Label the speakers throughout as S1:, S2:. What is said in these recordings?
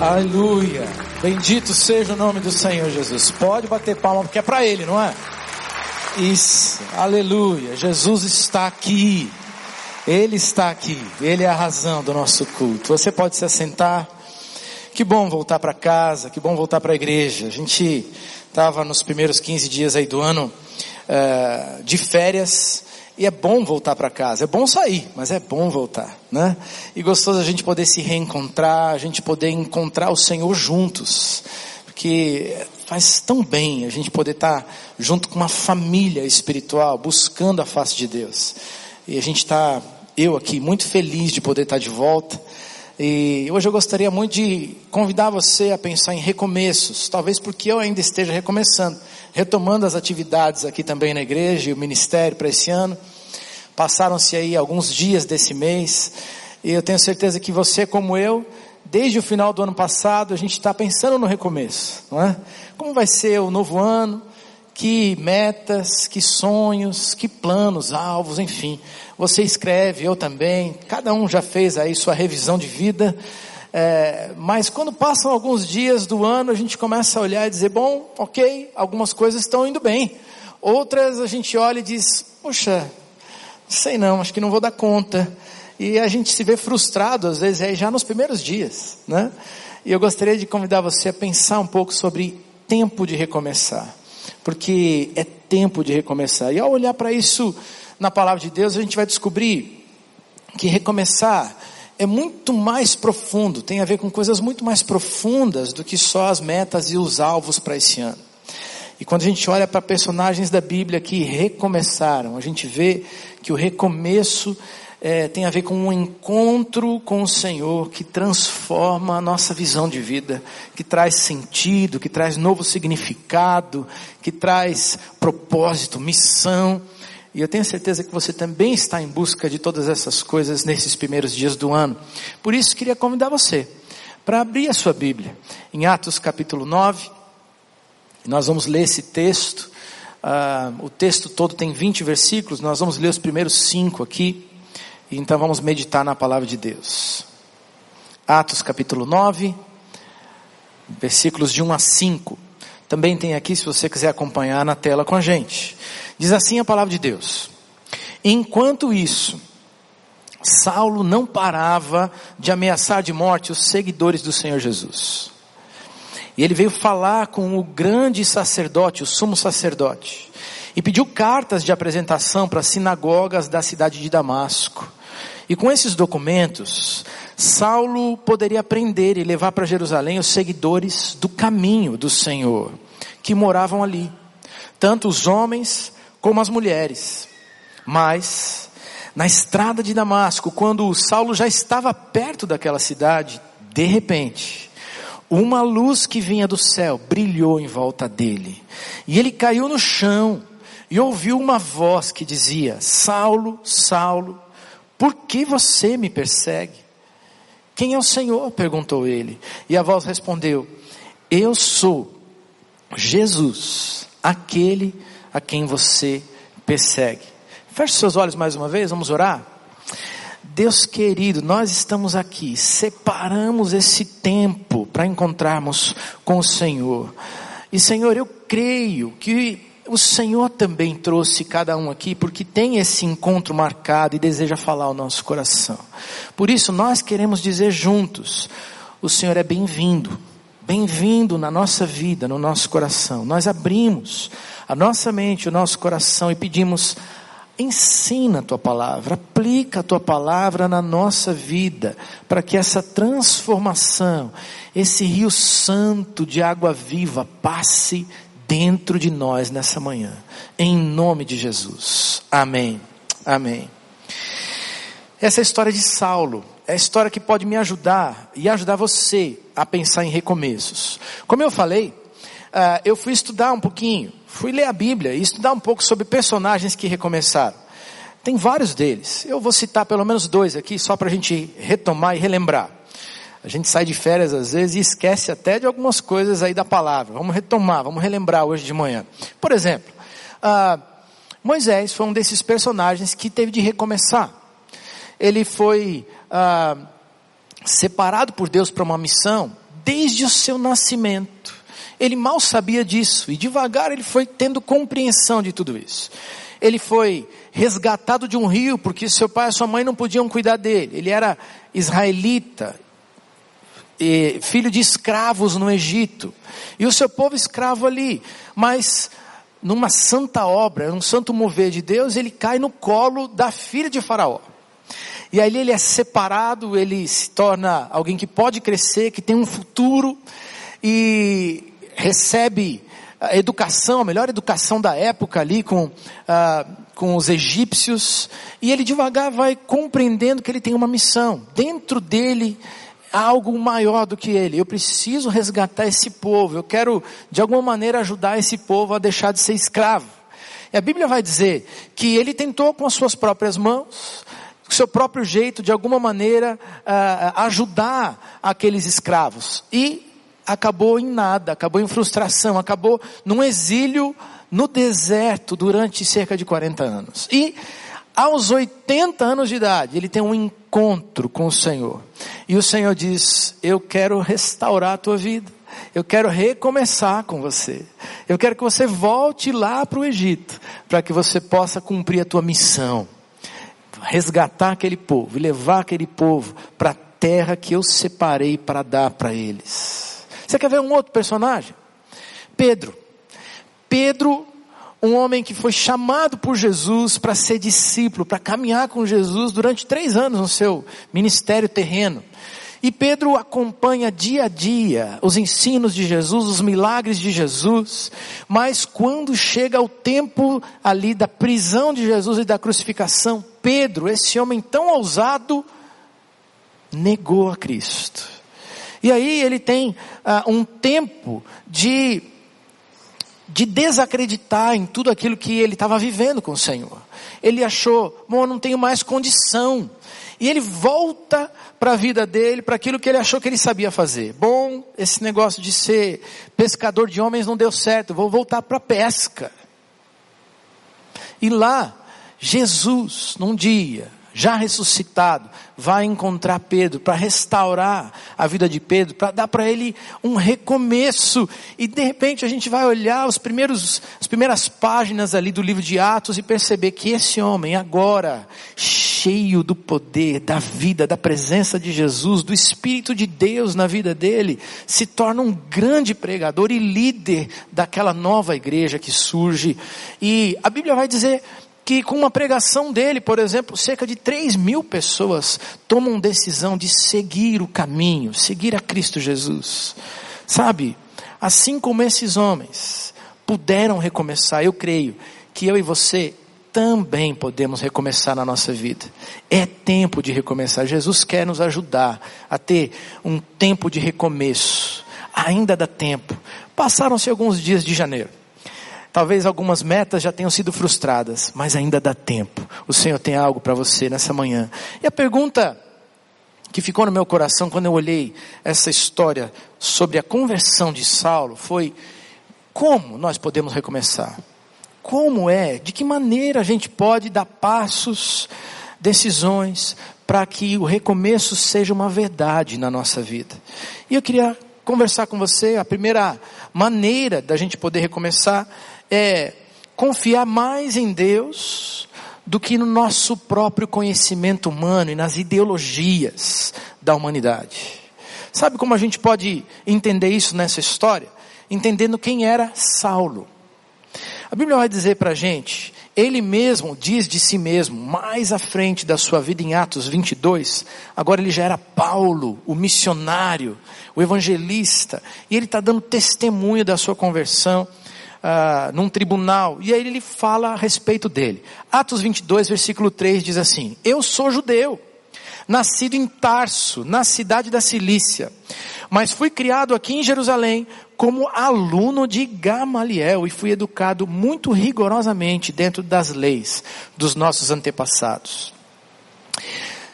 S1: Aleluia. Bendito seja o nome do Senhor Jesus. Pode bater palma porque é para Ele, não é? Isso. Aleluia. Jesus está aqui. Ele está aqui. Ele é a razão do nosso culto. Você pode se assentar. Que bom voltar para casa. Que bom voltar para a igreja. A gente estava nos primeiros 15 dias aí do ano uh, de férias. E é bom voltar para casa, é bom sair, mas é bom voltar, né? E gostoso a gente poder se reencontrar, a gente poder encontrar o Senhor juntos, porque faz tão bem a gente poder estar junto com uma família espiritual, buscando a face de Deus. E a gente está, eu aqui, muito feliz de poder estar de volta. E hoje eu gostaria muito de convidar você a pensar em recomeços, talvez porque eu ainda esteja recomeçando retomando as atividades aqui também na igreja e o ministério para esse ano. Passaram-se aí alguns dias desse mês e eu tenho certeza que você, como eu, desde o final do ano passado, a gente está pensando no recomeço, não é? Como vai ser o novo ano? Que metas, que sonhos, que planos, alvos, enfim. Você escreve, eu também. Cada um já fez aí sua revisão de vida. É, mas quando passam alguns dias do ano, a gente começa a olhar e dizer, bom, ok, algumas coisas estão indo bem. Outras a gente olha e diz, puxa, sei não, acho que não vou dar conta. E a gente se vê frustrado, às vezes, aí já nos primeiros dias, né? E eu gostaria de convidar você a pensar um pouco sobre tempo de recomeçar. Porque é tempo de recomeçar. E ao olhar para isso na palavra de Deus, a gente vai descobrir que recomeçar é muito mais profundo, tem a ver com coisas muito mais profundas do que só as metas e os alvos para esse ano. E quando a gente olha para personagens da Bíblia que recomeçaram, a gente vê que o recomeço é, tem a ver com um encontro com o Senhor que transforma a nossa visão de vida, que traz sentido, que traz novo significado, que traz propósito, missão. E eu tenho certeza que você também está em busca de todas essas coisas nesses primeiros dias do ano. Por isso queria convidar você para abrir a sua Bíblia em Atos capítulo 9. Nós vamos ler esse texto. Uh, o texto todo tem 20 versículos, nós vamos ler os primeiros cinco aqui. Então vamos meditar na palavra de Deus. Atos capítulo 9, versículos de 1 a 5. Também tem aqui, se você quiser acompanhar na tela com a gente. Diz assim a palavra de Deus. Enquanto isso, Saulo não parava de ameaçar de morte os seguidores do Senhor Jesus. E ele veio falar com o grande sacerdote, o sumo sacerdote, e pediu cartas de apresentação para as sinagogas da cidade de Damasco. E com esses documentos, Saulo poderia prender e levar para Jerusalém os seguidores do caminho do Senhor, que moravam ali, tanto os homens como as mulheres. Mas, na estrada de Damasco, quando Saulo já estava perto daquela cidade, de repente, uma luz que vinha do céu brilhou em volta dele. E ele caiu no chão e ouviu uma voz que dizia: Saulo, Saulo, por que você me persegue? Quem é o Senhor? perguntou ele. E a voz respondeu: Eu sou Jesus, aquele a quem você persegue. Feche seus olhos mais uma vez, vamos orar. Deus querido, nós estamos aqui, separamos esse tempo para encontrarmos com o Senhor. E Senhor, eu creio que o Senhor também trouxe cada um aqui porque tem esse encontro marcado e deseja falar ao nosso coração. Por isso nós queremos dizer juntos: o Senhor é bem-vindo, bem-vindo na nossa vida, no nosso coração. Nós abrimos a nossa mente, o nosso coração e pedimos: ensina a tua palavra, aplica a tua palavra na nossa vida, para que essa transformação, esse rio santo de água viva passe dentro de nós nessa manhã, em nome de Jesus. Amém. Amém. Essa é a história de Saulo. É a história que pode me ajudar e ajudar você a pensar em recomeços. Como eu falei, uh, eu fui estudar um pouquinho fui ler a Bíblia e estudar um pouco sobre personagens que recomeçaram. Tem vários deles. Eu vou citar pelo menos dois aqui, só para a gente retomar e relembrar. A gente sai de férias às vezes e esquece até de algumas coisas aí da palavra. Vamos retomar, vamos relembrar hoje de manhã. Por exemplo, ah, Moisés foi um desses personagens que teve de recomeçar. Ele foi ah, separado por Deus para uma missão desde o seu nascimento. Ele mal sabia disso e devagar ele foi tendo compreensão de tudo isso. Ele foi resgatado de um rio porque seu pai e sua mãe não podiam cuidar dele. Ele era israelita, filho de escravos no Egito. E o seu povo escravo ali. Mas numa santa obra, num santo mover de Deus, ele cai no colo da filha de Faraó. E aí ele é separado, ele se torna alguém que pode crescer, que tem um futuro e recebe a educação, a melhor educação da época ali com, ah, com os egípcios. E ele devagar vai compreendendo que ele tem uma missão. Dentro dele há algo maior do que ele. Eu preciso resgatar esse povo. Eu quero, de alguma maneira, ajudar esse povo a deixar de ser escravo. E a Bíblia vai dizer que ele tentou com as suas próprias mãos, com seu próprio jeito, de alguma maneira, uh, ajudar aqueles escravos. E acabou em nada, acabou em frustração, acabou num exílio no deserto durante cerca de 40 anos. E aos 80 anos de idade, ele tem um encontro com o Senhor. E o Senhor diz: Eu quero restaurar a tua vida. Eu quero recomeçar com você. Eu quero que você volte lá para o Egito, para que você possa cumprir a tua missão. Resgatar aquele povo levar aquele povo para a terra que eu separei para dar para eles. Você quer ver um outro personagem? Pedro. Pedro um homem que foi chamado por Jesus para ser discípulo, para caminhar com Jesus durante três anos no seu ministério terreno. E Pedro acompanha dia a dia os ensinos de Jesus, os milagres de Jesus, mas quando chega o tempo ali da prisão de Jesus e da crucificação, Pedro, esse homem tão ousado, negou a Cristo. E aí ele tem uh, um tempo de de desacreditar em tudo aquilo que ele estava vivendo com o Senhor. Ele achou, bom, eu não tenho mais condição. E ele volta para a vida dele, para aquilo que ele achou que ele sabia fazer. Bom, esse negócio de ser pescador de homens não deu certo, vou voltar para a pesca. E lá, Jesus, num dia, já ressuscitado, vai encontrar Pedro para restaurar a vida de Pedro, para dar para ele um recomeço. E de repente a gente vai olhar os primeiros, as primeiras páginas ali do livro de Atos e perceber que esse homem agora, cheio do poder, da vida, da presença de Jesus, do Espírito de Deus na vida dele, se torna um grande pregador e líder daquela nova igreja que surge. E a Bíblia vai dizer que com uma pregação dele, por exemplo, cerca de 3 mil pessoas tomam decisão de seguir o caminho, seguir a Cristo Jesus. Sabe, assim como esses homens puderam recomeçar, eu creio que eu e você também podemos recomeçar na nossa vida. É tempo de recomeçar. Jesus quer nos ajudar a ter um tempo de recomeço. Ainda dá tempo. Passaram-se alguns dias de janeiro. Talvez algumas metas já tenham sido frustradas, mas ainda dá tempo. O Senhor tem algo para você nessa manhã. E a pergunta que ficou no meu coração quando eu olhei essa história sobre a conversão de Saulo foi: como nós podemos recomeçar? Como é? De que maneira a gente pode dar passos, decisões, para que o recomeço seja uma verdade na nossa vida? E eu queria conversar com você. A primeira maneira da gente poder recomeçar é confiar mais em Deus do que no nosso próprio conhecimento humano e nas ideologias da humanidade. Sabe como a gente pode entender isso nessa história? Entendendo quem era Saulo. A Bíblia vai dizer para a gente, ele mesmo diz de si mesmo, mais à frente da sua vida em Atos 22, agora ele já era Paulo, o missionário, o evangelista, e ele está dando testemunho da sua conversão ah, num tribunal, e aí ele fala a respeito dele. Atos 22, versículo 3 diz assim: Eu sou judeu, nascido em Tarso, na cidade da Cilícia, mas fui criado aqui em Jerusalém como aluno de Gamaliel e fui educado muito rigorosamente dentro das leis dos nossos antepassados.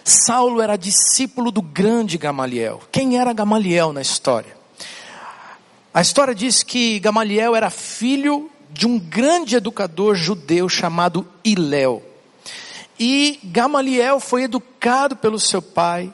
S1: Saulo era discípulo do grande Gamaliel. Quem era Gamaliel na história? A história diz que Gamaliel era filho de um grande educador judeu chamado Iléu. E Gamaliel foi educado pelo seu pai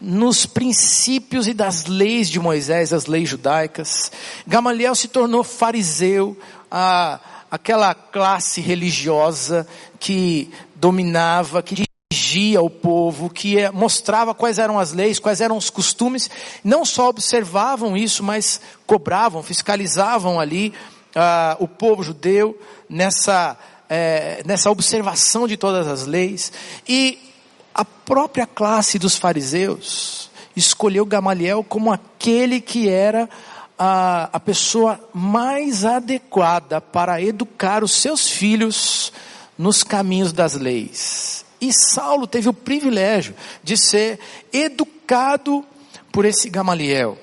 S1: nos princípios e das leis de Moisés, as leis judaicas. Gamaliel se tornou fariseu, a, aquela classe religiosa que dominava, que dirigia o povo, que é, mostrava quais eram as leis, quais eram os costumes. Não só observavam isso, mas cobravam, fiscalizavam ali uh, o povo judeu nessa, é, nessa observação de todas as leis. E a própria classe dos fariseus escolheu Gamaliel como aquele que era a, a pessoa mais adequada para educar os seus filhos nos caminhos das leis. E Saulo teve o privilégio de ser educado por esse Gamaliel.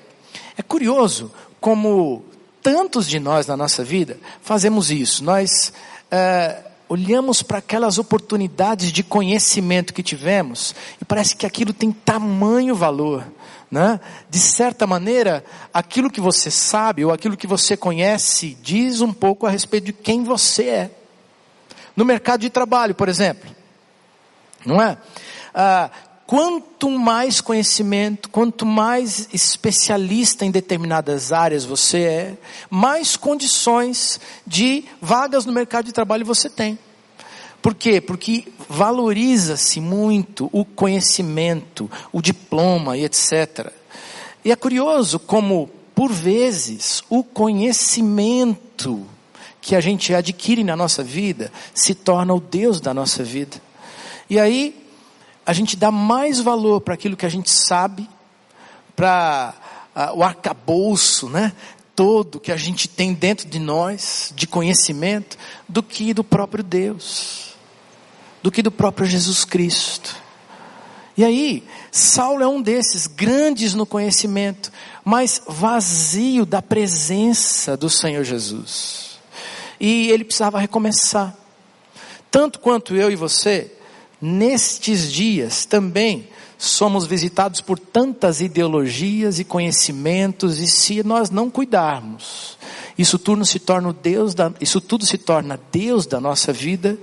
S1: É curioso como tantos de nós na nossa vida fazemos isso. Nós é, olhamos para aquelas oportunidades de conhecimento que tivemos e parece que aquilo tem tamanho valor. Né? De certa maneira, aquilo que você sabe ou aquilo que você conhece diz um pouco a respeito de quem você é. No mercado de trabalho, por exemplo, não é? Ah, quanto mais conhecimento, quanto mais especialista em determinadas áreas você é, mais condições de vagas no mercado de trabalho você tem. Por quê? Porque valoriza-se muito o conhecimento, o diploma e etc. E é curioso como, por vezes, o conhecimento que a gente adquire na nossa vida se torna o Deus da nossa vida. E aí, a gente dá mais valor para aquilo que a gente sabe, para o arcabouço, né? Todo que a gente tem dentro de nós, de conhecimento, do que do próprio Deus do que do próprio Jesus Cristo. E aí, Saulo é um desses, grandes no conhecimento, mas vazio da presença do Senhor Jesus. E ele precisava recomeçar. Tanto quanto eu e você, nestes dias também somos visitados por tantas ideologias e conhecimentos, e se nós não cuidarmos, isso tudo se torna Deus da, isso tudo se torna Deus da nossa vida,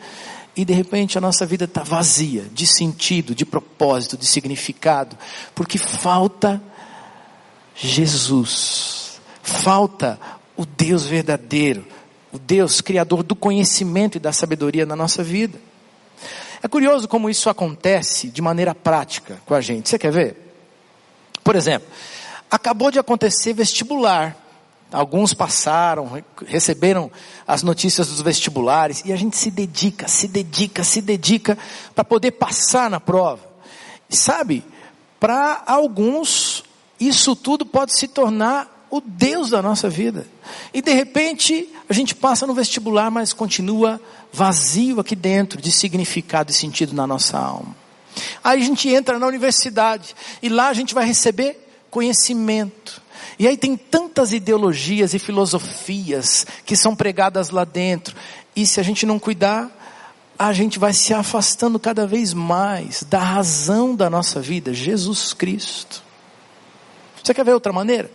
S1: e de repente a nossa vida está vazia de sentido, de propósito, de significado, porque falta Jesus, falta o Deus verdadeiro, o Deus criador do conhecimento e da sabedoria na nossa vida. É curioso como isso acontece de maneira prática com a gente. Você quer ver? Por exemplo, acabou de acontecer vestibular. Alguns passaram, receberam as notícias dos vestibulares e a gente se dedica, se dedica, se dedica para poder passar na prova. E sabe, para alguns isso tudo pode se tornar o Deus da nossa vida. E de repente a gente passa no vestibular, mas continua vazio aqui dentro de significado e sentido na nossa alma. Aí a gente entra na universidade e lá a gente vai receber conhecimento. E aí tem tantas ideologias e filosofias que são pregadas lá dentro. E se a gente não cuidar, a gente vai se afastando cada vez mais da razão da nossa vida, Jesus Cristo. Você quer ver outra maneira?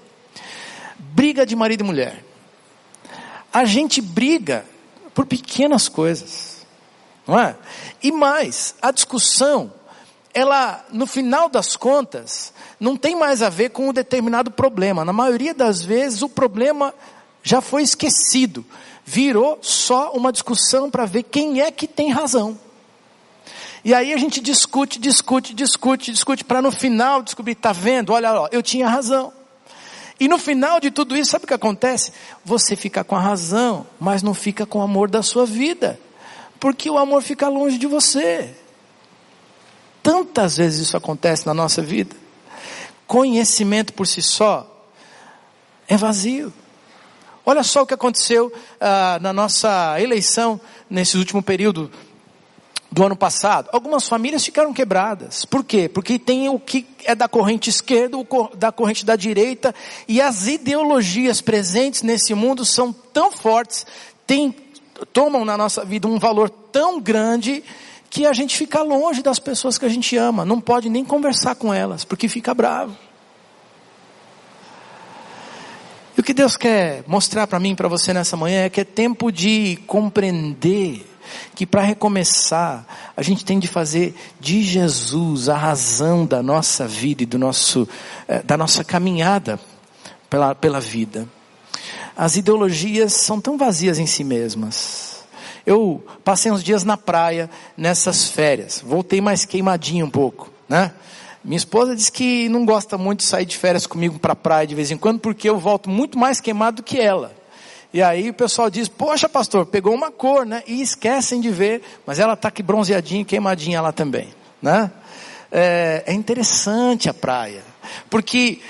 S1: Briga de marido e mulher. A gente briga por pequenas coisas, não é? E mais, a discussão ela, no final das contas, não tem mais a ver com um determinado problema. Na maioria das vezes, o problema já foi esquecido. Virou só uma discussão para ver quem é que tem razão. E aí a gente discute, discute, discute, discute, para no final descobrir, tá vendo? Olha, ó, eu tinha razão. E no final de tudo isso, sabe o que acontece? Você fica com a razão, mas não fica com o amor da sua vida. Porque o amor fica longe de você. Tantas vezes isso acontece na nossa vida. Conhecimento por si só é vazio. Olha só o que aconteceu ah, na nossa eleição nesse último período do ano passado. Algumas famílias ficaram quebradas. Por quê? Porque tem o que é da corrente esquerda, o da corrente da direita, e as ideologias presentes nesse mundo são tão fortes, tem, tomam na nossa vida um valor tão grande que a gente fica longe das pessoas que a gente ama, não pode nem conversar com elas, porque fica bravo. E o que Deus quer mostrar para mim para você nessa manhã é que é tempo de compreender que para recomeçar, a gente tem de fazer de Jesus a razão da nossa vida e do nosso, eh, da nossa caminhada pela, pela vida. As ideologias são tão vazias em si mesmas. Eu passei uns dias na praia nessas férias, voltei mais queimadinho um pouco, né? Minha esposa diz que não gosta muito de sair de férias comigo para a praia de vez em quando, porque eu volto muito mais queimado do que ela. E aí o pessoal diz, poxa pastor, pegou uma cor, né? E esquecem de ver, mas ela está aqui bronzeadinha, queimadinha lá também, né? É, é interessante a praia, porque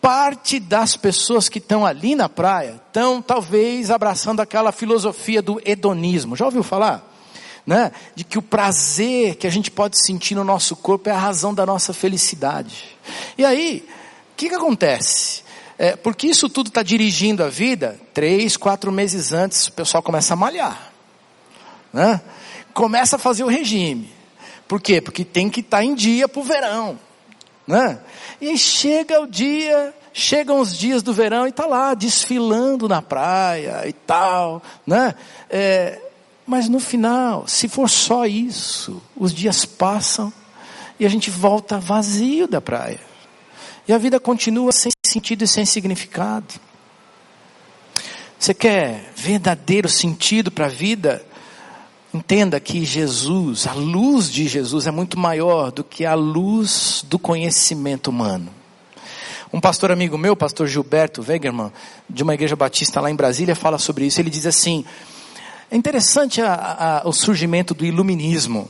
S1: parte das pessoas que estão ali na praia estão talvez abraçando aquela filosofia do hedonismo. Já ouviu falar? Né? De que o prazer que a gente pode sentir no nosso corpo é a razão da nossa felicidade. E aí, o que, que acontece? É, porque isso tudo está dirigindo a vida, três, quatro meses antes o pessoal começa a malhar. Né? Começa a fazer o regime. Por quê? Porque tem que estar tá em dia para o verão. Né? E chega o dia, chegam os dias do verão e está lá desfilando na praia e tal. Né? É, mas no final, se for só isso, os dias passam e a gente volta vazio da praia. E a vida continua sem sentido e sem significado. Você quer verdadeiro sentido para a vida? Entenda que Jesus, a luz de Jesus é muito maior do que a luz do conhecimento humano. Um pastor amigo meu, pastor Gilberto Wegerman, de uma igreja batista lá em Brasília, fala sobre isso. Ele diz assim: é interessante a, a, o surgimento do iluminismo.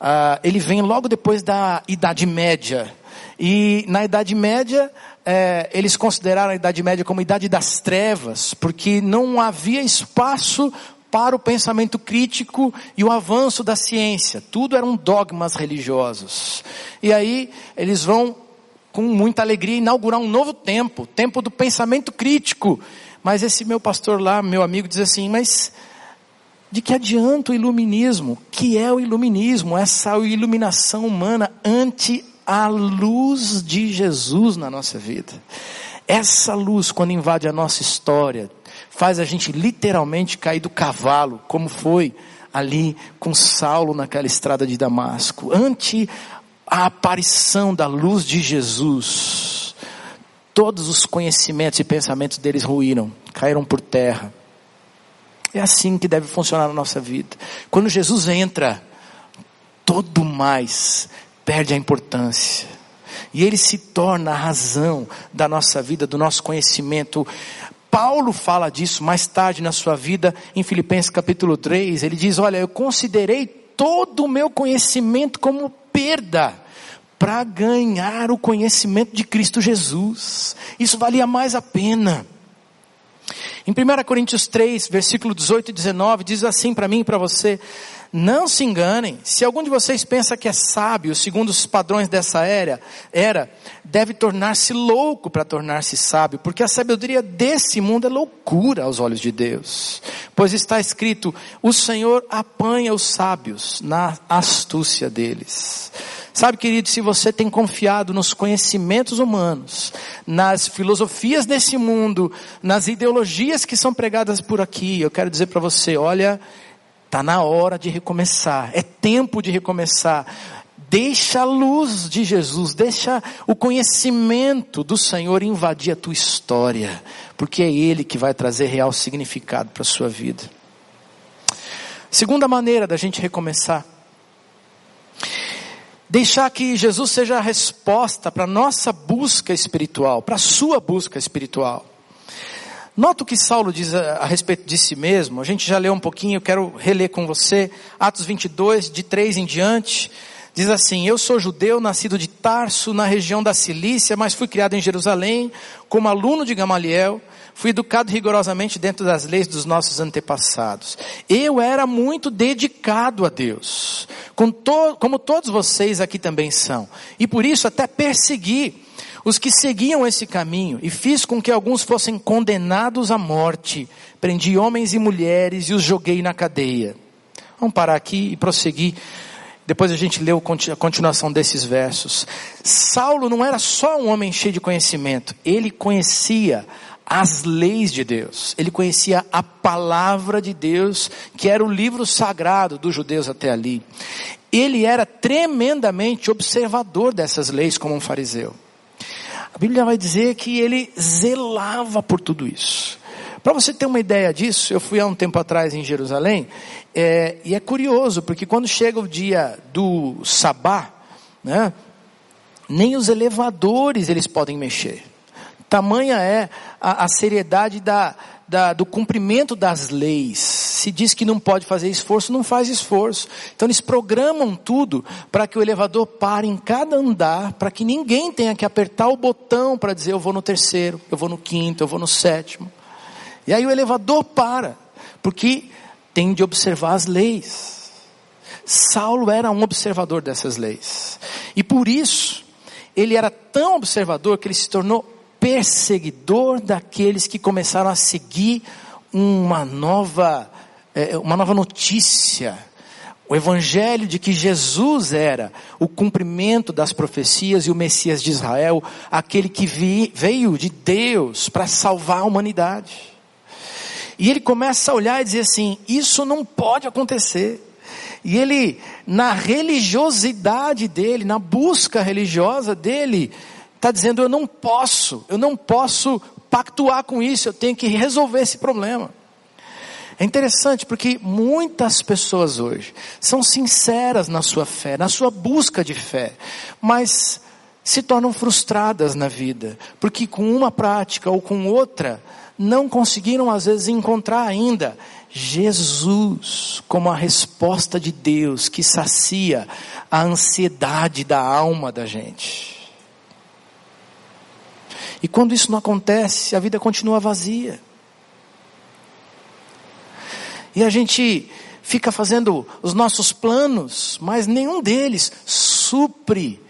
S1: Uh, ele vem logo depois da Idade Média. E na Idade Média, é, eles consideraram a Idade Média como a Idade das Trevas, porque não havia espaço para o pensamento crítico e o avanço da ciência. Tudo eram dogmas religiosos. E aí eles vão, com muita alegria, inaugurar um novo tempo, tempo do pensamento crítico. Mas esse meu pastor lá, meu amigo, diz assim, mas de que adianta o iluminismo? Que é o iluminismo? Essa iluminação humana ante a luz de Jesus na nossa vida. Essa luz, quando invade a nossa história, faz a gente literalmente cair do cavalo, como foi ali com Saulo naquela estrada de Damasco. Ante a aparição da luz de Jesus, todos os conhecimentos e pensamentos deles ruíram, caíram por terra. É assim que deve funcionar na nossa vida. Quando Jesus entra, todo mais perde a importância. E ele se torna a razão da nossa vida, do nosso conhecimento. Paulo fala disso mais tarde na sua vida, em Filipenses capítulo 3. Ele diz: Olha, eu considerei todo o meu conhecimento como perda para ganhar o conhecimento de Cristo Jesus. Isso valia mais a pena. Em 1 Coríntios 3, versículo 18 e 19, diz assim para mim e para você: Não se enganem, se algum de vocês pensa que é sábio, segundo os padrões dessa era, era deve tornar-se louco para tornar-se sábio, porque a sabedoria desse mundo é loucura aos olhos de Deus. Pois está escrito: O Senhor apanha os sábios na astúcia deles. Sabe, querido, se você tem confiado nos conhecimentos humanos, nas filosofias desse mundo, nas ideologias que são pregadas por aqui, eu quero dizer para você, olha, tá na hora de recomeçar. É tempo de recomeçar. Deixa a luz de Jesus, deixa o conhecimento do Senhor invadir a tua história, porque é Ele que vai trazer real significado para a sua vida. Segunda maneira da gente recomeçar Deixar que Jesus seja a resposta para a nossa busca espiritual, para a sua busca espiritual. Nota o que Saulo diz a, a, respeito de si mesmo. A gente já leu um pouquinho, eu quero reler com você. Atos 22, de 3 em diante. Diz assim: Eu sou judeu, nascido de Tarso, na região da Cilícia, mas fui criado em Jerusalém, como aluno de Gamaliel. Fui educado rigorosamente dentro das leis dos nossos antepassados. Eu era muito dedicado a Deus, como todos vocês aqui também são. E por isso até persegui os que seguiam esse caminho e fiz com que alguns fossem condenados à morte. Prendi homens e mulheres e os joguei na cadeia. Vamos parar aqui e prosseguir. Depois a gente leu a continuação desses versos. Saulo não era só um homem cheio de conhecimento, ele conhecia as leis de Deus, ele conhecia a palavra de Deus, que era o livro sagrado dos judeus até ali. Ele era tremendamente observador dessas leis como um fariseu. A Bíblia vai dizer que ele zelava por tudo isso. Para você ter uma ideia disso, eu fui há um tempo atrás em Jerusalém, é, e é curioso, porque quando chega o dia do sabá, né, nem os elevadores eles podem mexer. Tamanha é a, a seriedade da, da, do cumprimento das leis. Se diz que não pode fazer esforço, não faz esforço. Então eles programam tudo para que o elevador pare em cada andar, para que ninguém tenha que apertar o botão para dizer eu vou no terceiro, eu vou no quinto, eu vou no sétimo. E aí o elevador para, porque tem de observar as leis. Saulo era um observador dessas leis. E por isso, ele era tão observador que ele se tornou perseguidor daqueles que começaram a seguir uma nova, é, uma nova notícia. O evangelho de que Jesus era o cumprimento das profecias e o Messias de Israel, aquele que veio de Deus para salvar a humanidade. E ele começa a olhar e dizer assim: isso não pode acontecer. E ele, na religiosidade dele, na busca religiosa dele, está dizendo: eu não posso, eu não posso pactuar com isso, eu tenho que resolver esse problema. É interessante porque muitas pessoas hoje são sinceras na sua fé, na sua busca de fé, mas se tornam frustradas na vida, porque com uma prática ou com outra, não conseguiram às vezes encontrar ainda Jesus como a resposta de Deus que sacia a ansiedade da alma da gente. E quando isso não acontece, a vida continua vazia. E a gente fica fazendo os nossos planos, mas nenhum deles supre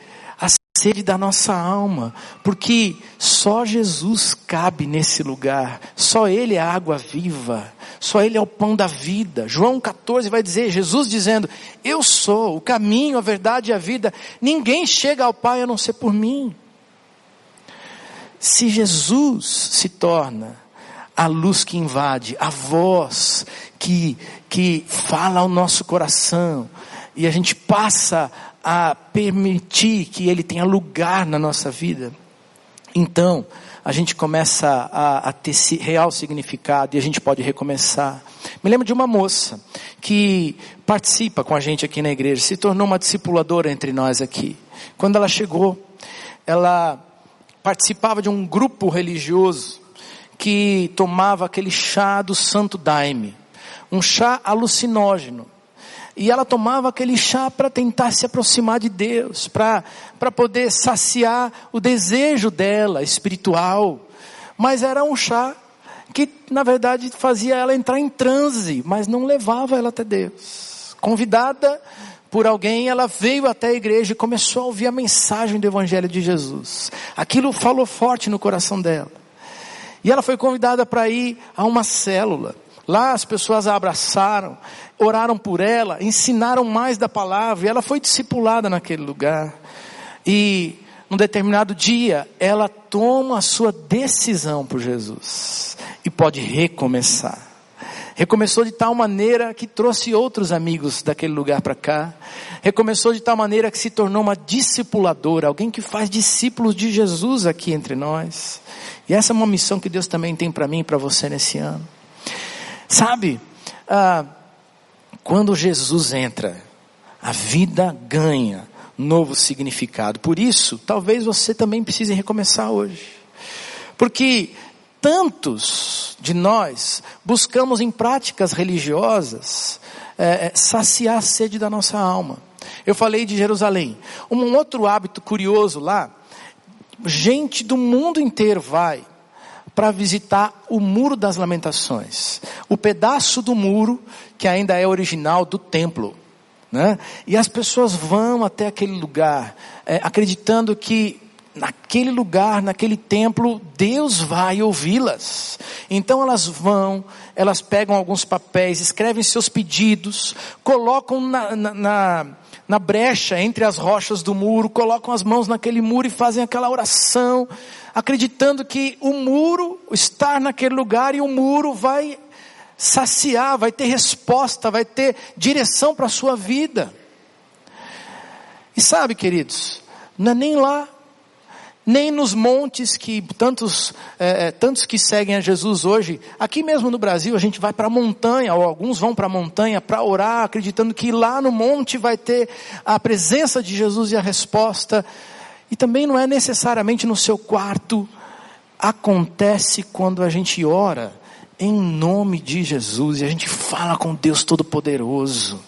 S1: sede da nossa alma, porque só Jesus cabe nesse lugar, só Ele é a água viva, só Ele é o pão da vida. João 14 vai dizer, Jesus dizendo, eu sou o caminho, a verdade e a vida, ninguém chega ao Pai a não ser por mim. Se Jesus se torna a luz que invade, a voz que, que fala ao nosso coração, e a gente passa a permitir que Ele tenha lugar na nossa vida, então a gente começa a, a ter real significado e a gente pode recomeçar. Me lembro de uma moça que participa com a gente aqui na igreja, se tornou uma discipuladora entre nós aqui. Quando ela chegou, ela participava de um grupo religioso que tomava aquele chá do Santo Daime, um chá alucinógeno e ela tomava aquele chá para tentar se aproximar de Deus, para poder saciar o desejo dela espiritual. Mas era um chá que, na verdade, fazia ela entrar em transe, mas não levava ela até Deus. Convidada por alguém, ela veio até a igreja e começou a ouvir a mensagem do Evangelho de Jesus. Aquilo falou forte no coração dela. E ela foi convidada para ir a uma célula. Lá as pessoas a abraçaram, oraram por ela, ensinaram mais da palavra, e ela foi discipulada naquele lugar. E num determinado dia, ela toma a sua decisão por Jesus e pode recomeçar. Recomeçou de tal maneira que trouxe outros amigos daquele lugar para cá. Recomeçou de tal maneira que se tornou uma discipuladora, alguém que faz discípulos de Jesus aqui entre nós. E essa é uma missão que Deus também tem para mim e para você nesse ano. Sabe, ah, quando Jesus entra, a vida ganha novo significado. Por isso, talvez você também precise recomeçar hoje. Porque tantos de nós buscamos em práticas religiosas é, saciar a sede da nossa alma. Eu falei de Jerusalém. Um outro hábito curioso lá, gente do mundo inteiro vai para visitar o Muro das Lamentações, o pedaço do muro que ainda é original do templo. Né? E as pessoas vão até aquele lugar, é, acreditando que naquele lugar, naquele templo, Deus vai ouvi-las. Então elas vão, elas pegam alguns papéis, escrevem seus pedidos, colocam na, na, na na brecha entre as rochas do muro, colocam as mãos naquele muro e fazem aquela oração, acreditando que o muro está naquele lugar e o muro vai saciar, vai ter resposta, vai ter direção para a sua vida. E sabe, queridos, não é nem lá, nem nos montes que tantos, é, é tantos que seguem a Jesus hoje, aqui mesmo no Brasil, a gente vai para a montanha, ou alguns vão para a montanha para orar, acreditando que lá no monte vai ter a presença de Jesus e a resposta. E também não é necessariamente no seu quarto, acontece quando a gente ora em nome de Jesus e a gente fala com Deus Todo-Poderoso.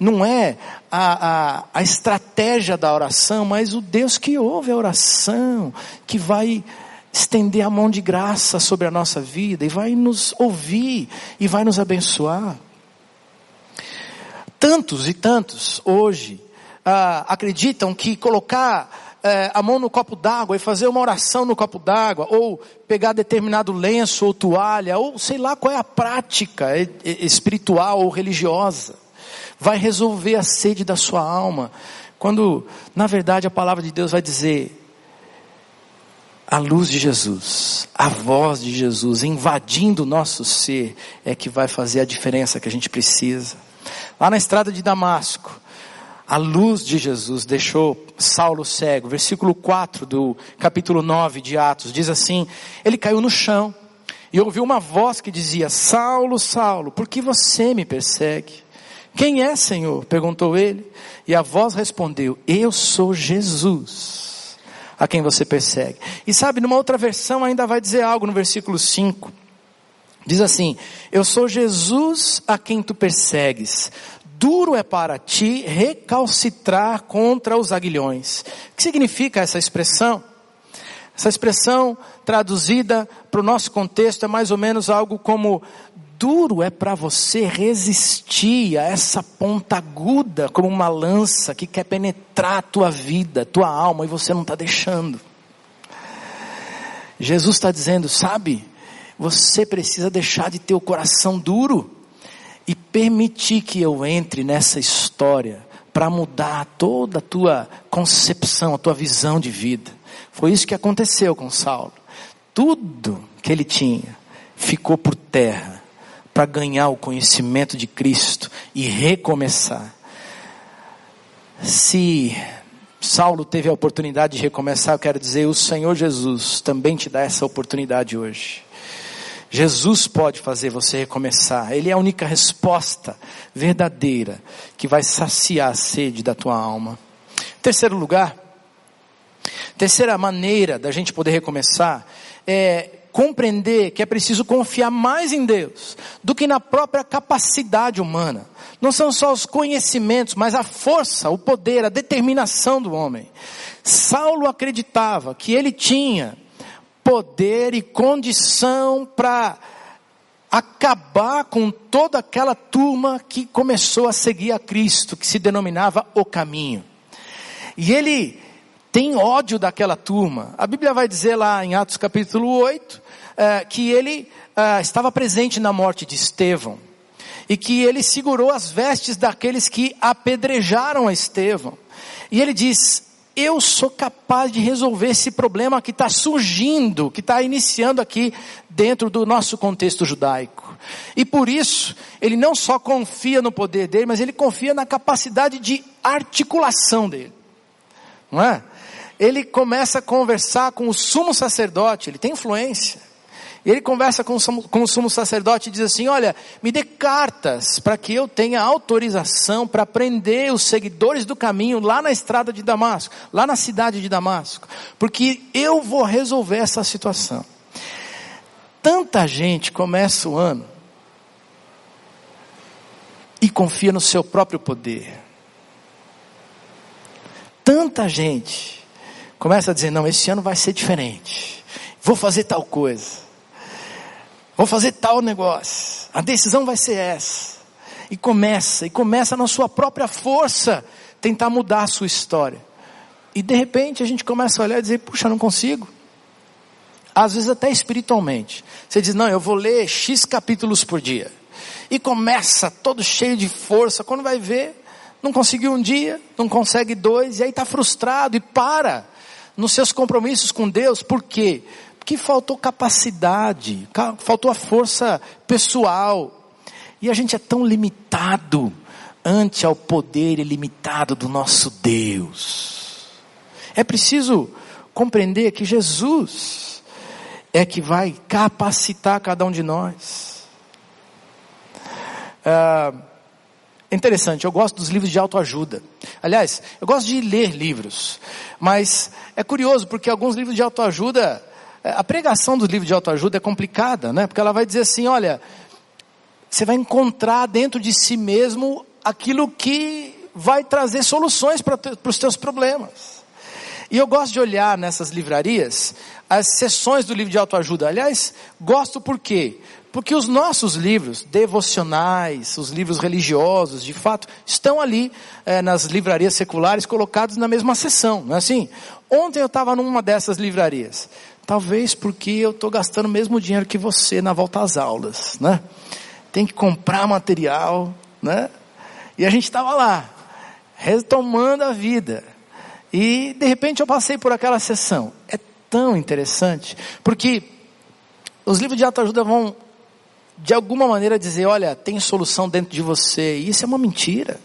S1: Não é a, a, a estratégia da oração, mas o Deus que ouve a oração, que vai estender a mão de graça sobre a nossa vida e vai nos ouvir e vai nos abençoar. Tantos e tantos hoje ah, acreditam que colocar é, a mão no copo d'água e fazer uma oração no copo d'água, ou pegar determinado lenço ou toalha, ou sei lá qual é a prática espiritual ou religiosa, vai resolver a sede da sua alma, quando na verdade a palavra de Deus vai dizer, a luz de Jesus, a voz de Jesus invadindo o nosso ser é que vai fazer a diferença que a gente precisa. Lá na estrada de Damasco, a luz de Jesus deixou Saulo cego. Versículo 4 do capítulo 9 de Atos diz assim: Ele caiu no chão e ouviu uma voz que dizia: Saulo, Saulo, por que você me persegue? Quem é, Senhor? perguntou ele. E a voz respondeu: Eu sou Jesus, a quem você persegue. E sabe, numa outra versão ainda vai dizer algo no versículo 5. Diz assim: Eu sou Jesus a quem tu persegues duro é para ti recalcitrar contra os aguilhões. O que significa essa expressão? Essa expressão traduzida para o nosso contexto é mais ou menos algo como duro é para você resistir a essa ponta aguda como uma lança que quer penetrar a tua vida, tua alma e você não está deixando. Jesus está dizendo, sabe, você precisa deixar de ter o coração duro e permitir que eu entre nessa história para mudar toda a tua concepção, a tua visão de vida. Foi isso que aconteceu com Saulo. Tudo que ele tinha ficou por terra para ganhar o conhecimento de Cristo e recomeçar. Se Saulo teve a oportunidade de recomeçar, eu quero dizer, o Senhor Jesus também te dá essa oportunidade hoje. Jesus pode fazer você recomeçar. Ele é a única resposta verdadeira que vai saciar a sede da tua alma. Terceiro lugar, terceira maneira da gente poder recomeçar é compreender que é preciso confiar mais em Deus do que na própria capacidade humana. Não são só os conhecimentos, mas a força, o poder, a determinação do homem. Saulo acreditava que ele tinha poder e condição para acabar com toda aquela turma que começou a seguir a Cristo, que se denominava o caminho. E ele tem ódio daquela turma. A Bíblia vai dizer lá em Atos capítulo 8, eh, que ele eh, estava presente na morte de Estevão. E que ele segurou as vestes daqueles que apedrejaram a Estevão. E ele diz, eu sou capaz de resolver esse problema que está surgindo, que está iniciando aqui dentro do nosso contexto judaico. E por isso, ele não só confia no poder dele, mas ele confia na capacidade de articulação dele. Não é? Ele começa a conversar com o sumo sacerdote, ele tem influência. Ele conversa com o sumo sacerdote e diz assim: Olha, me dê cartas para que eu tenha autorização para prender os seguidores do caminho lá na estrada de Damasco, lá na cidade de Damasco, porque eu vou resolver essa situação. Tanta gente começa o ano e confia no seu próprio poder. Tanta gente começa a dizer: Não, esse ano vai ser diferente, vou fazer tal coisa. Vou fazer tal negócio. A decisão vai ser essa. E começa, e começa na sua própria força tentar mudar a sua história. E de repente a gente começa a olhar e dizer, puxa, não consigo. Às vezes até espiritualmente. Você diz, não, eu vou ler X capítulos por dia. E começa todo cheio de força. Quando vai ver, Não conseguiu um dia, não consegue dois, e aí está frustrado e para nos seus compromissos com Deus, por quê? Porque faltou capacidade, faltou a força pessoal, e a gente é tão limitado ante ao poder ilimitado do nosso Deus. É preciso compreender que Jesus é que vai capacitar cada um de nós. É interessante, eu gosto dos livros de autoajuda. Aliás, eu gosto de ler livros, mas é curioso porque alguns livros de autoajuda, é, a pregação dos livros de autoajuda é complicada, né? Porque ela vai dizer assim, olha, você vai encontrar dentro de si mesmo aquilo que vai trazer soluções para os teus problemas. E eu gosto de olhar nessas livrarias as sessões do livro de autoajuda. Aliás, gosto por quê? Porque os nossos livros devocionais, os livros religiosos, de fato, estão ali é, nas livrarias seculares colocados na mesma sessão, não é assim? Ontem eu estava numa dessas livrarias. Talvez porque eu estou gastando o mesmo dinheiro que você na volta às aulas, né? Tem que comprar material, né? E a gente estava lá, retomando a vida. E de repente eu passei por aquela sessão. É tão interessante, porque os livros de autoajuda vão de alguma maneira dizer, olha, tem solução dentro de você. Isso é uma mentira.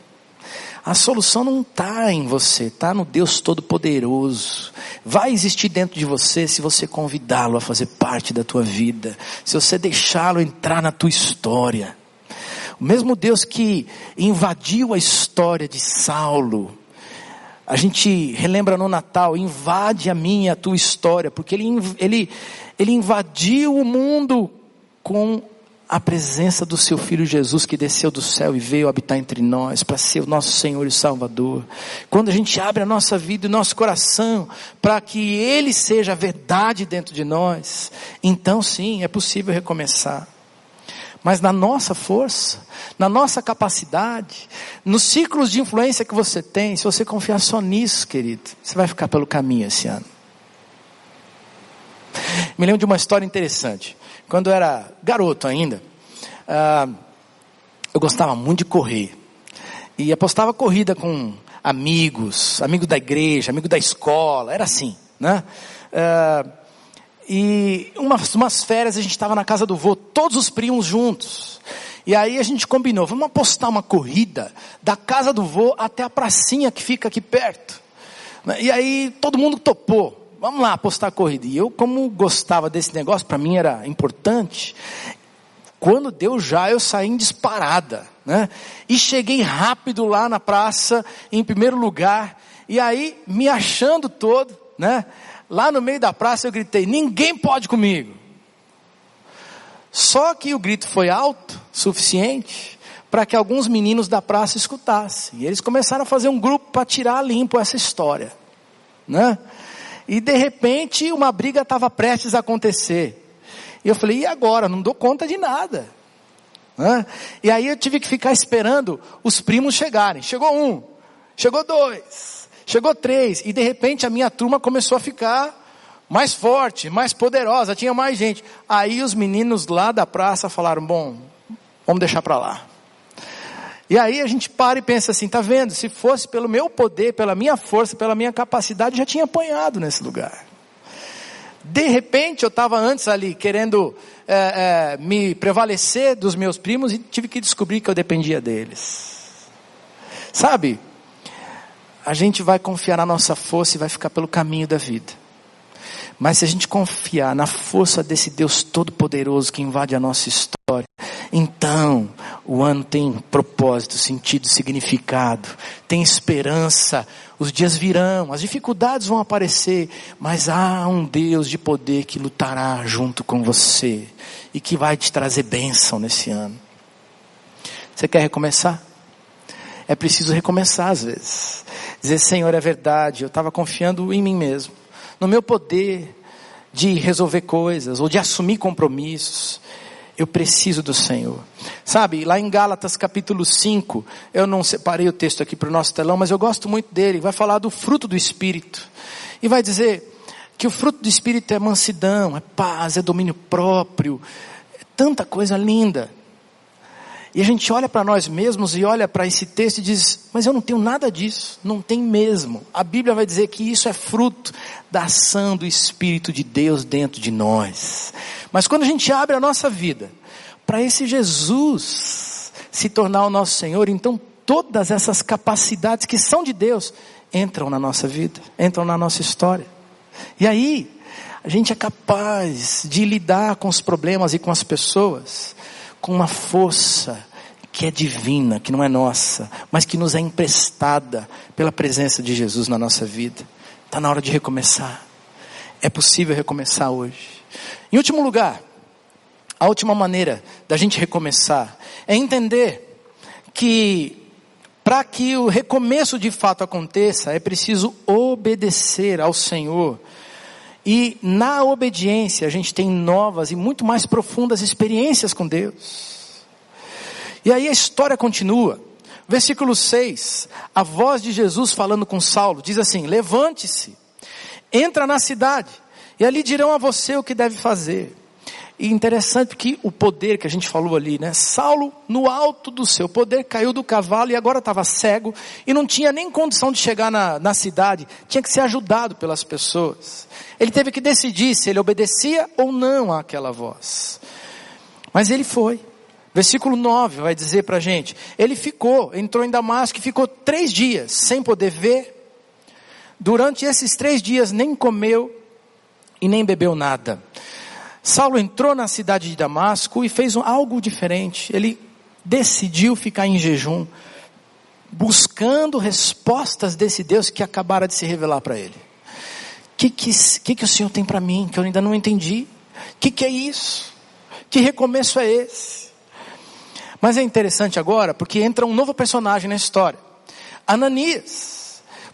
S1: A solução não está em você, está no Deus Todo-Poderoso. Vai existir dentro de você se você convidá-lo a fazer parte da tua vida, se você deixá-lo entrar na tua história. O mesmo Deus que invadiu a história de Saulo, a gente relembra no Natal, invade a minha, a tua história, porque ele, ele, ele invadiu o mundo com a presença do seu filho Jesus que desceu do céu e veio habitar entre nós para ser o nosso Senhor e Salvador. Quando a gente abre a nossa vida e o nosso coração para que ele seja a verdade dentro de nós, então sim, é possível recomeçar mas na nossa força, na nossa capacidade, nos ciclos de influência que você tem, se você confiar só nisso, querido, você vai ficar pelo caminho esse ano. Me lembro de uma história interessante. Quando eu era garoto ainda, uh, eu gostava muito de correr. E apostava corrida com amigos, amigos da igreja, amigos da escola, era assim, né? Uh, e umas, umas férias a gente estava na casa do vô, todos os primos juntos. E aí a gente combinou, vamos apostar uma corrida da casa do vô até a pracinha que fica aqui perto. E aí todo mundo topou. Vamos lá apostar a corrida. E eu, como gostava desse negócio, para mim era importante. Quando deu já, eu saí em disparada, né? E cheguei rápido lá na praça, em primeiro lugar. E aí, me achando todo, né? Lá no meio da praça eu gritei: ninguém pode comigo. Só que o grito foi alto, suficiente, para que alguns meninos da praça escutassem. E eles começaram a fazer um grupo para tirar limpo essa história. Né? E de repente uma briga estava prestes a acontecer. E eu falei, e agora? Não dou conta de nada. Né? E aí eu tive que ficar esperando os primos chegarem. Chegou um, chegou dois, Chegou três, e de repente a minha turma começou a ficar mais forte, mais poderosa, tinha mais gente. Aí os meninos lá da praça falaram: bom, vamos deixar para lá. E aí a gente para e pensa assim: tá vendo? Se fosse pelo meu poder, pela minha força, pela minha capacidade, já tinha apanhado nesse lugar. De repente eu estava antes ali querendo é, é, me prevalecer dos meus primos e tive que descobrir que eu dependia deles. Sabe? a gente vai confiar na nossa força e vai ficar pelo caminho da vida. Mas se a gente confiar na força desse Deus Todo-Poderoso que invade a nossa história, então o ano tem propósito, sentido, significado, tem esperança, os dias virão, as dificuldades vão aparecer, mas há um Deus de poder que lutará junto com você e que vai te trazer bênção nesse ano. Você quer recomeçar? É preciso recomeçar às vezes. Dizer, Senhor, é verdade, eu estava confiando em mim mesmo, no meu poder de resolver coisas ou de assumir compromissos. Eu preciso do Senhor. Sabe, lá em Gálatas capítulo 5, eu não separei o texto aqui para o nosso telão, mas eu gosto muito dele. Vai falar do fruto do Espírito. E vai dizer que o fruto do Espírito é mansidão, é paz, é domínio próprio, é tanta coisa linda. E a gente olha para nós mesmos e olha para esse texto e diz: Mas eu não tenho nada disso, não tem mesmo. A Bíblia vai dizer que isso é fruto da ação do Espírito de Deus dentro de nós. Mas quando a gente abre a nossa vida para esse Jesus se tornar o nosso Senhor, então todas essas capacidades que são de Deus entram na nossa vida, entram na nossa história. E aí, a gente é capaz de lidar com os problemas e com as pessoas com uma força que é divina, que não é nossa, mas que nos é emprestada pela presença de Jesus na nossa vida. Está na hora de recomeçar. É possível recomeçar hoje. Em último lugar, a última maneira da gente recomeçar é entender que para que o recomeço de fato aconteça, é preciso obedecer ao Senhor e na obediência a gente tem novas e muito mais profundas experiências com Deus. E aí a história continua. Versículo 6, a voz de Jesus falando com Saulo, diz assim: Levante-se, entra na cidade, e ali dirão a você o que deve fazer. E interessante que o poder que a gente falou ali, né? Saulo, no alto do seu poder, caiu do cavalo e agora estava cego e não tinha nem condição de chegar na, na cidade, tinha que ser ajudado pelas pessoas. Ele teve que decidir se ele obedecia ou não àquela voz. Mas ele foi. Versículo 9 vai dizer para a gente: ele ficou, entrou em Damasco e ficou três dias sem poder ver. Durante esses três dias nem comeu e nem bebeu nada. Saulo entrou na cidade de Damasco e fez algo diferente. Ele decidiu ficar em jejum, buscando respostas desse Deus que acabara de se revelar para ele. O que, que, que, que o Senhor tem para mim que eu ainda não entendi? O que, que é isso? Que recomeço é esse? Mas é interessante agora porque entra um novo personagem na história. Ananias.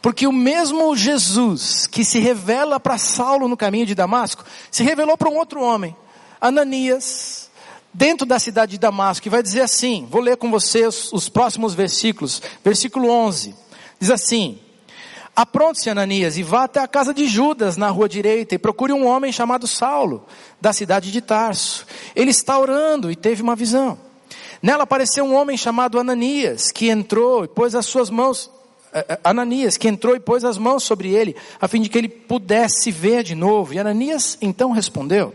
S1: Porque o mesmo Jesus que se revela para Saulo no caminho de Damasco, se revelou para um outro homem, Ananias, dentro da cidade de Damasco, e vai dizer assim: vou ler com vocês os próximos versículos. Versículo 11: diz assim: Apronte-se, Ananias, e vá até a casa de Judas, na rua direita, e procure um homem chamado Saulo, da cidade de Tarso. Ele está orando e teve uma visão. Nela apareceu um homem chamado Ananias, que entrou e pôs as suas mãos Ananias, que entrou e pôs as mãos sobre ele, a fim de que ele pudesse ver de novo. E Ananias então respondeu: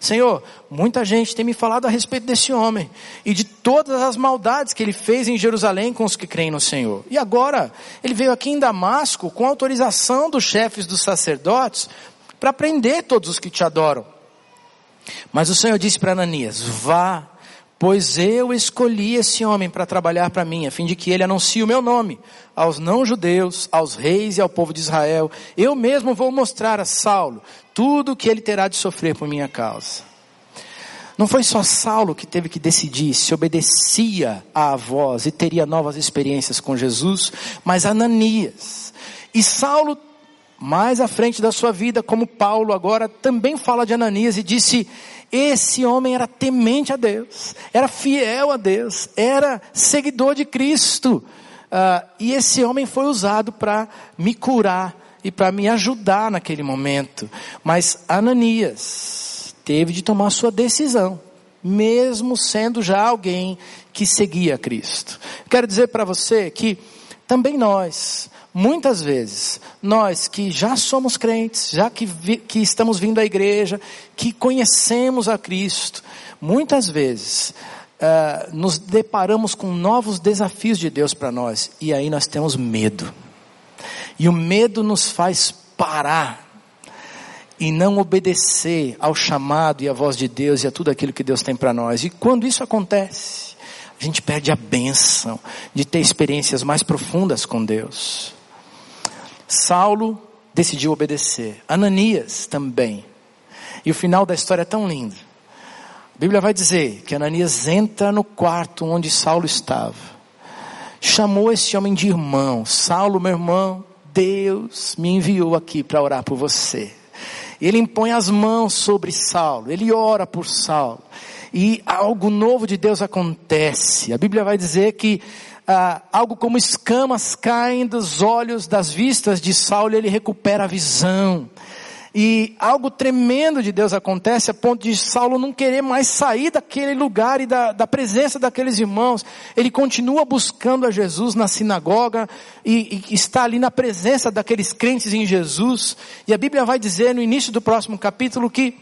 S1: Senhor, muita gente tem me falado a respeito desse homem e de todas as maldades que ele fez em Jerusalém com os que creem no Senhor. E agora, ele veio aqui em Damasco com autorização dos chefes dos sacerdotes para prender todos os que te adoram. Mas o Senhor disse para Ananias: Vá Pois eu escolhi esse homem para trabalhar para mim, a fim de que ele anuncie o meu nome aos não-judeus, aos reis e ao povo de Israel. Eu mesmo vou mostrar a Saulo tudo o que ele terá de sofrer por minha causa. Não foi só Saulo que teve que decidir se obedecia à voz e teria novas experiências com Jesus, mas Ananias. E Saulo, mais à frente da sua vida, como Paulo agora, também fala de Ananias e disse: esse homem era temente a Deus, era fiel a Deus, era seguidor de Cristo. Uh, e esse homem foi usado para me curar e para me ajudar naquele momento. Mas Ananias teve de tomar sua decisão, mesmo sendo já alguém que seguia Cristo. Quero dizer para você que também nós Muitas vezes, nós que já somos crentes, já que, vi, que estamos vindo à igreja, que conhecemos a Cristo, muitas vezes uh, nos deparamos com novos desafios de Deus para nós e aí nós temos medo. E o medo nos faz parar e não obedecer ao chamado e à voz de Deus e a tudo aquilo que Deus tem para nós. E quando isso acontece, a gente perde a bênção de ter experiências mais profundas com Deus. Saulo decidiu obedecer. Ananias também. E o final da história é tão lindo. A Bíblia vai dizer que Ananias entra no quarto onde Saulo estava. Chamou esse homem de irmão. Saulo, meu irmão, Deus me enviou aqui para orar por você. Ele impõe as mãos sobre Saulo. Ele ora por Saulo. E algo novo de Deus acontece. A Bíblia vai dizer que ah, algo como escamas caem dos olhos, das vistas de Saulo, ele recupera a visão. E algo tremendo de Deus acontece a ponto de Saulo não querer mais sair daquele lugar e da, da presença daqueles irmãos. Ele continua buscando a Jesus na sinagoga e, e está ali na presença daqueles crentes em Jesus. E a Bíblia vai dizer no início do próximo capítulo que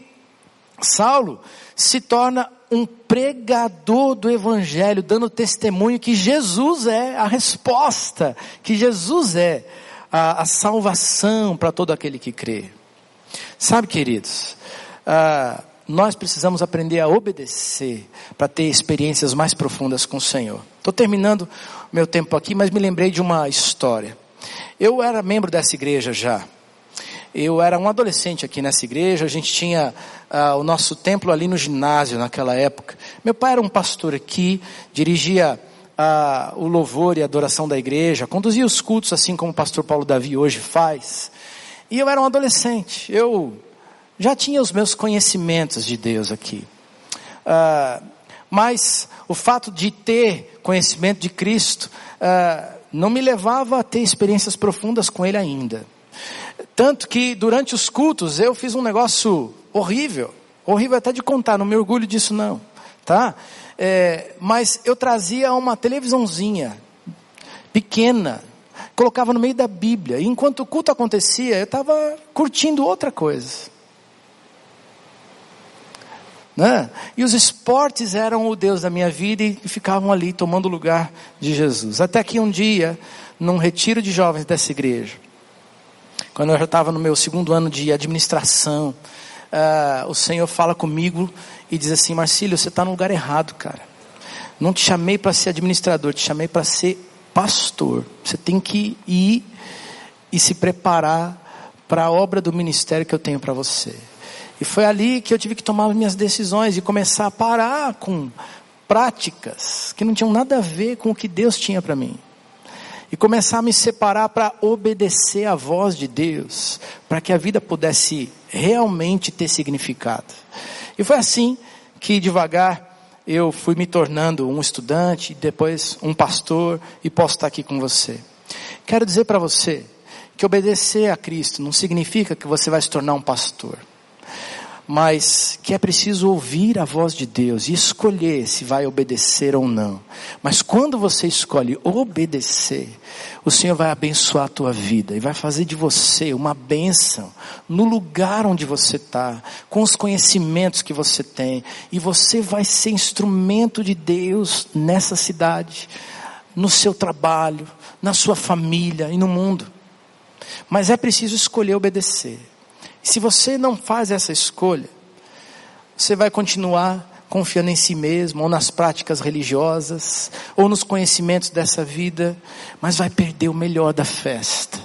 S1: Saulo se torna um pregador do Evangelho, dando testemunho que Jesus é a resposta, que Jesus é a, a salvação para todo aquele que crê. Sabe, queridos, uh, nós precisamos aprender a obedecer para ter experiências mais profundas com o Senhor. Estou terminando meu tempo aqui, mas me lembrei de uma história. Eu era membro dessa igreja já. Eu era um adolescente aqui nessa igreja, a gente tinha uh, o nosso templo ali no ginásio naquela época. Meu pai era um pastor aqui, dirigia uh, o louvor e a adoração da igreja, conduzia os cultos assim como o pastor Paulo Davi hoje faz. E eu era um adolescente, eu já tinha os meus conhecimentos de Deus aqui. Uh, mas o fato de ter conhecimento de Cristo não me levava a ter experiências profundas com Ele ainda. Tanto que durante os cultos eu fiz um negócio horrível, horrível até de contar, não me orgulho disso não, tá? É, mas eu trazia uma televisãozinha pequena, colocava no meio da Bíblia, e enquanto o culto acontecia, eu estava curtindo outra coisa. Né? E os esportes eram o Deus da minha vida e ficavam ali tomando lugar de Jesus. Até que um dia, num retiro de jovens dessa igreja, quando eu já estava no meu segundo ano de administração, uh, o Senhor fala comigo e diz assim: Marcílio, você está no lugar errado, cara. Não te chamei para ser administrador, te chamei para ser pastor. Você tem que ir e se preparar para a obra do ministério que eu tenho para você. E foi ali que eu tive que tomar minhas decisões e começar a parar com práticas que não tinham nada a ver com o que Deus tinha para mim e começar a me separar para obedecer à voz de Deus, para que a vida pudesse realmente ter significado. E foi assim que devagar eu fui me tornando um estudante, depois um pastor e posso estar aqui com você. Quero dizer para você que obedecer a Cristo não significa que você vai se tornar um pastor mas que é preciso ouvir a voz de Deus e escolher se vai obedecer ou não. Mas quando você escolhe obedecer, o Senhor vai abençoar a tua vida e vai fazer de você uma bênção no lugar onde você está, com os conhecimentos que você tem, e você vai ser instrumento de Deus nessa cidade, no seu trabalho, na sua família e no mundo. Mas é preciso escolher obedecer. Se você não faz essa escolha, você vai continuar confiando em si mesmo, ou nas práticas religiosas, ou nos conhecimentos dessa vida, mas vai perder o melhor da festa.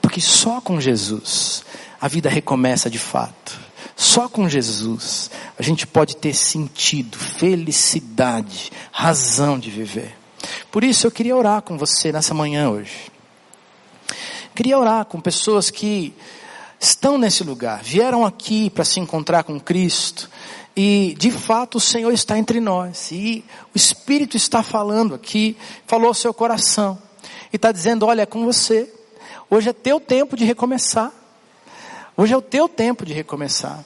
S1: Porque só com Jesus a vida recomeça de fato. Só com Jesus a gente pode ter sentido, felicidade, razão de viver. Por isso eu queria orar com você nessa manhã hoje. Queria orar com pessoas que estão nesse lugar, vieram aqui para se encontrar com Cristo, e de fato o Senhor está entre nós, e o Espírito está falando aqui, falou ao seu coração, e está dizendo: olha, é com você, hoje é teu tempo de recomeçar, hoje é o teu tempo de recomeçar.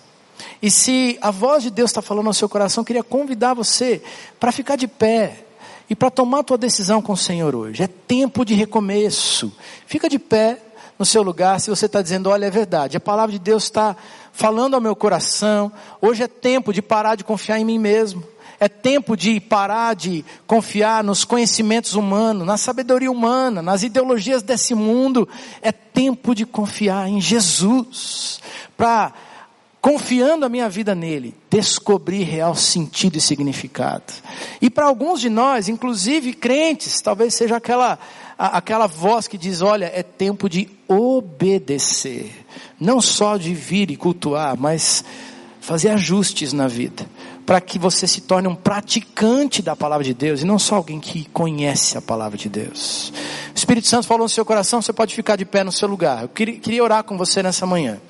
S1: E se a voz de Deus está falando ao seu coração, eu queria convidar você para ficar de pé e para tomar tua decisão com o Senhor hoje. É tempo de recomeço. Fica de pé no seu lugar, se você está dizendo, olha, é verdade, a palavra de Deus está falando ao meu coração, hoje é tempo de parar de confiar em mim mesmo, é tempo de parar de confiar nos conhecimentos humanos, na sabedoria humana, nas ideologias desse mundo, é tempo de confiar em Jesus, para confiando a minha vida nele, descobrir real sentido e significado. E para alguns de nós, inclusive crentes, talvez seja aquela aquela voz que diz: olha, é tempo de obedecer. Não só de vir e cultuar, mas fazer ajustes na vida. Para que você se torne um praticante da palavra de Deus e não só alguém que conhece a palavra de Deus. O Espírito Santo falou no seu coração, você pode ficar de pé no seu lugar. Eu queria orar com você nessa manhã.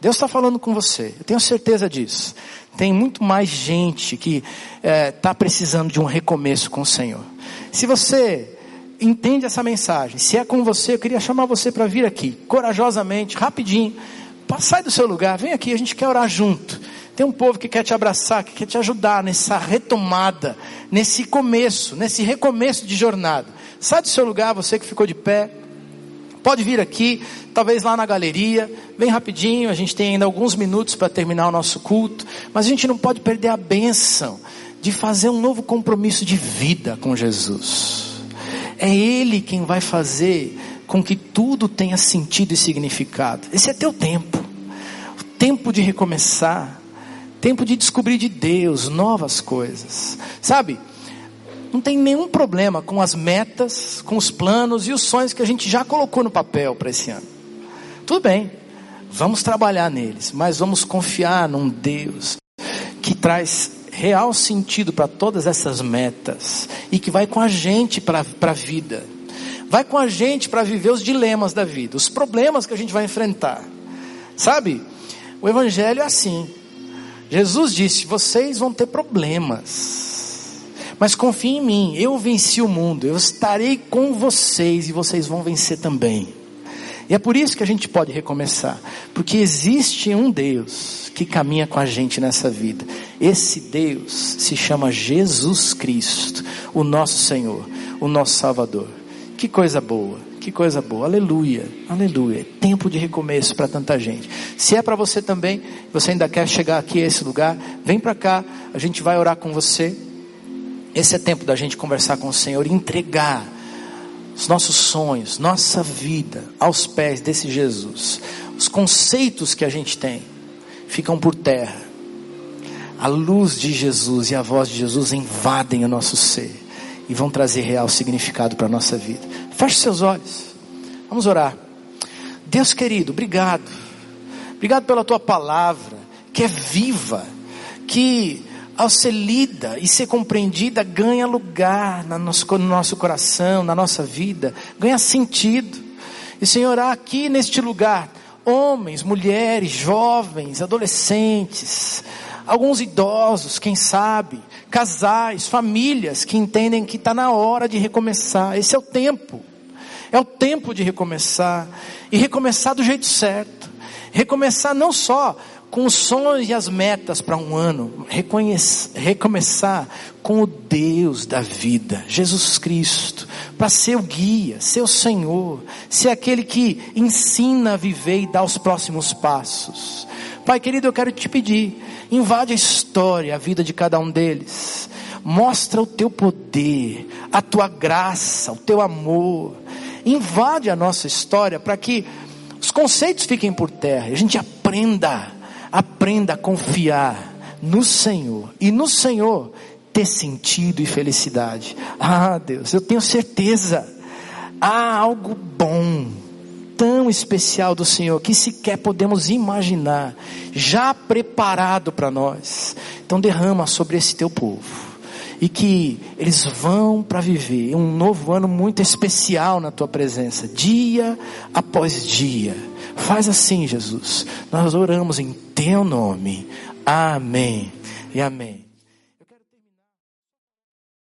S1: Deus está falando com você, eu tenho certeza disso. Tem muito mais gente que está eh, é, precisando de um recomeço com o Senhor. Se você entende essa mensagem, se é com você, eu queria chamar você para vir aqui, corajosamente, rapidinho, sai do seu lugar, vem aqui, a gente quer orar junto. Tem um povo que quer te abraçar, que quer te ajudar nessa retomada, nesse começo, nesse recomeço de jornada. Sai do seu lugar, você que ficou de pé. Pode vir aqui, talvez lá na galeria, bem rapidinho, a gente tem ainda alguns minutos para terminar o nosso culto, mas a gente não pode perder a bênção de fazer um novo compromisso de vida com Jesus. É Ele quem vai fazer com que tudo tenha sentido e significado. Esse é teu tempo. O tempo de recomeçar, tempo de descobrir de Deus novas coisas. Sabe? Não tem nenhum problema com as metas, com os planos e os sonhos que a gente já colocou no papel para esse ano. Tudo bem. Vamos trabalhar neles, mas vamos confiar num Deus que traz real sentido para todas essas metas e que vai com a gente para a vida vai com a gente para viver os dilemas da vida, os problemas que a gente vai enfrentar. Sabe? O Evangelho é assim. Jesus disse: vocês vão ter problemas, mas confiem em mim, eu venci o mundo, eu estarei com vocês e vocês vão vencer também. E é por isso que a gente pode recomeçar, porque existe um Deus que caminha com a gente nessa vida. Esse Deus se chama Jesus Cristo, o nosso Senhor, o nosso Salvador. Que coisa boa, que coisa boa, aleluia, aleluia. Tempo de recomeço para tanta gente. Se é para você também, você ainda quer chegar aqui a esse lugar, vem para cá, a gente vai orar com você. Esse é tempo da gente conversar com o Senhor e entregar os nossos sonhos, nossa vida aos pés desse Jesus. Os conceitos que a gente tem ficam por terra. A luz de Jesus e a voz de Jesus invadem o nosso ser e vão trazer real significado para a nossa vida. Feche seus olhos. Vamos orar. Deus querido, obrigado. Obrigado pela tua palavra, que é viva, que ao ser lida e ser compreendida, ganha lugar no nosso, no nosso coração, na nossa vida, ganha sentido. E Senhor, aqui neste lugar, homens, mulheres, jovens, adolescentes, alguns idosos, quem sabe, casais, famílias que entendem que está na hora de recomeçar. Esse é o tempo. É o tempo de recomeçar. E recomeçar do jeito certo. Recomeçar não só com os sonhos e as metas para um ano. recomeçar com o Deus da vida, Jesus Cristo. Para ser o guia, ser o Senhor. Ser aquele que ensina a viver e dar os próximos passos. Pai querido, eu quero te pedir invade a história, a vida de cada um deles. Mostra o teu poder, a tua graça, o teu amor. Invade a nossa história para que os conceitos fiquem por terra. A gente aprenda, aprenda a confiar no Senhor e no Senhor ter sentido e felicidade. Ah, Deus, eu tenho certeza. Há algo bom tão especial do Senhor que sequer podemos imaginar, já preparado para nós. Então derrama sobre esse teu povo. E que eles vão para viver um novo ano muito especial na tua presença, dia após dia. Faz assim, Jesus. Nós oramos em teu nome. Amém e amém.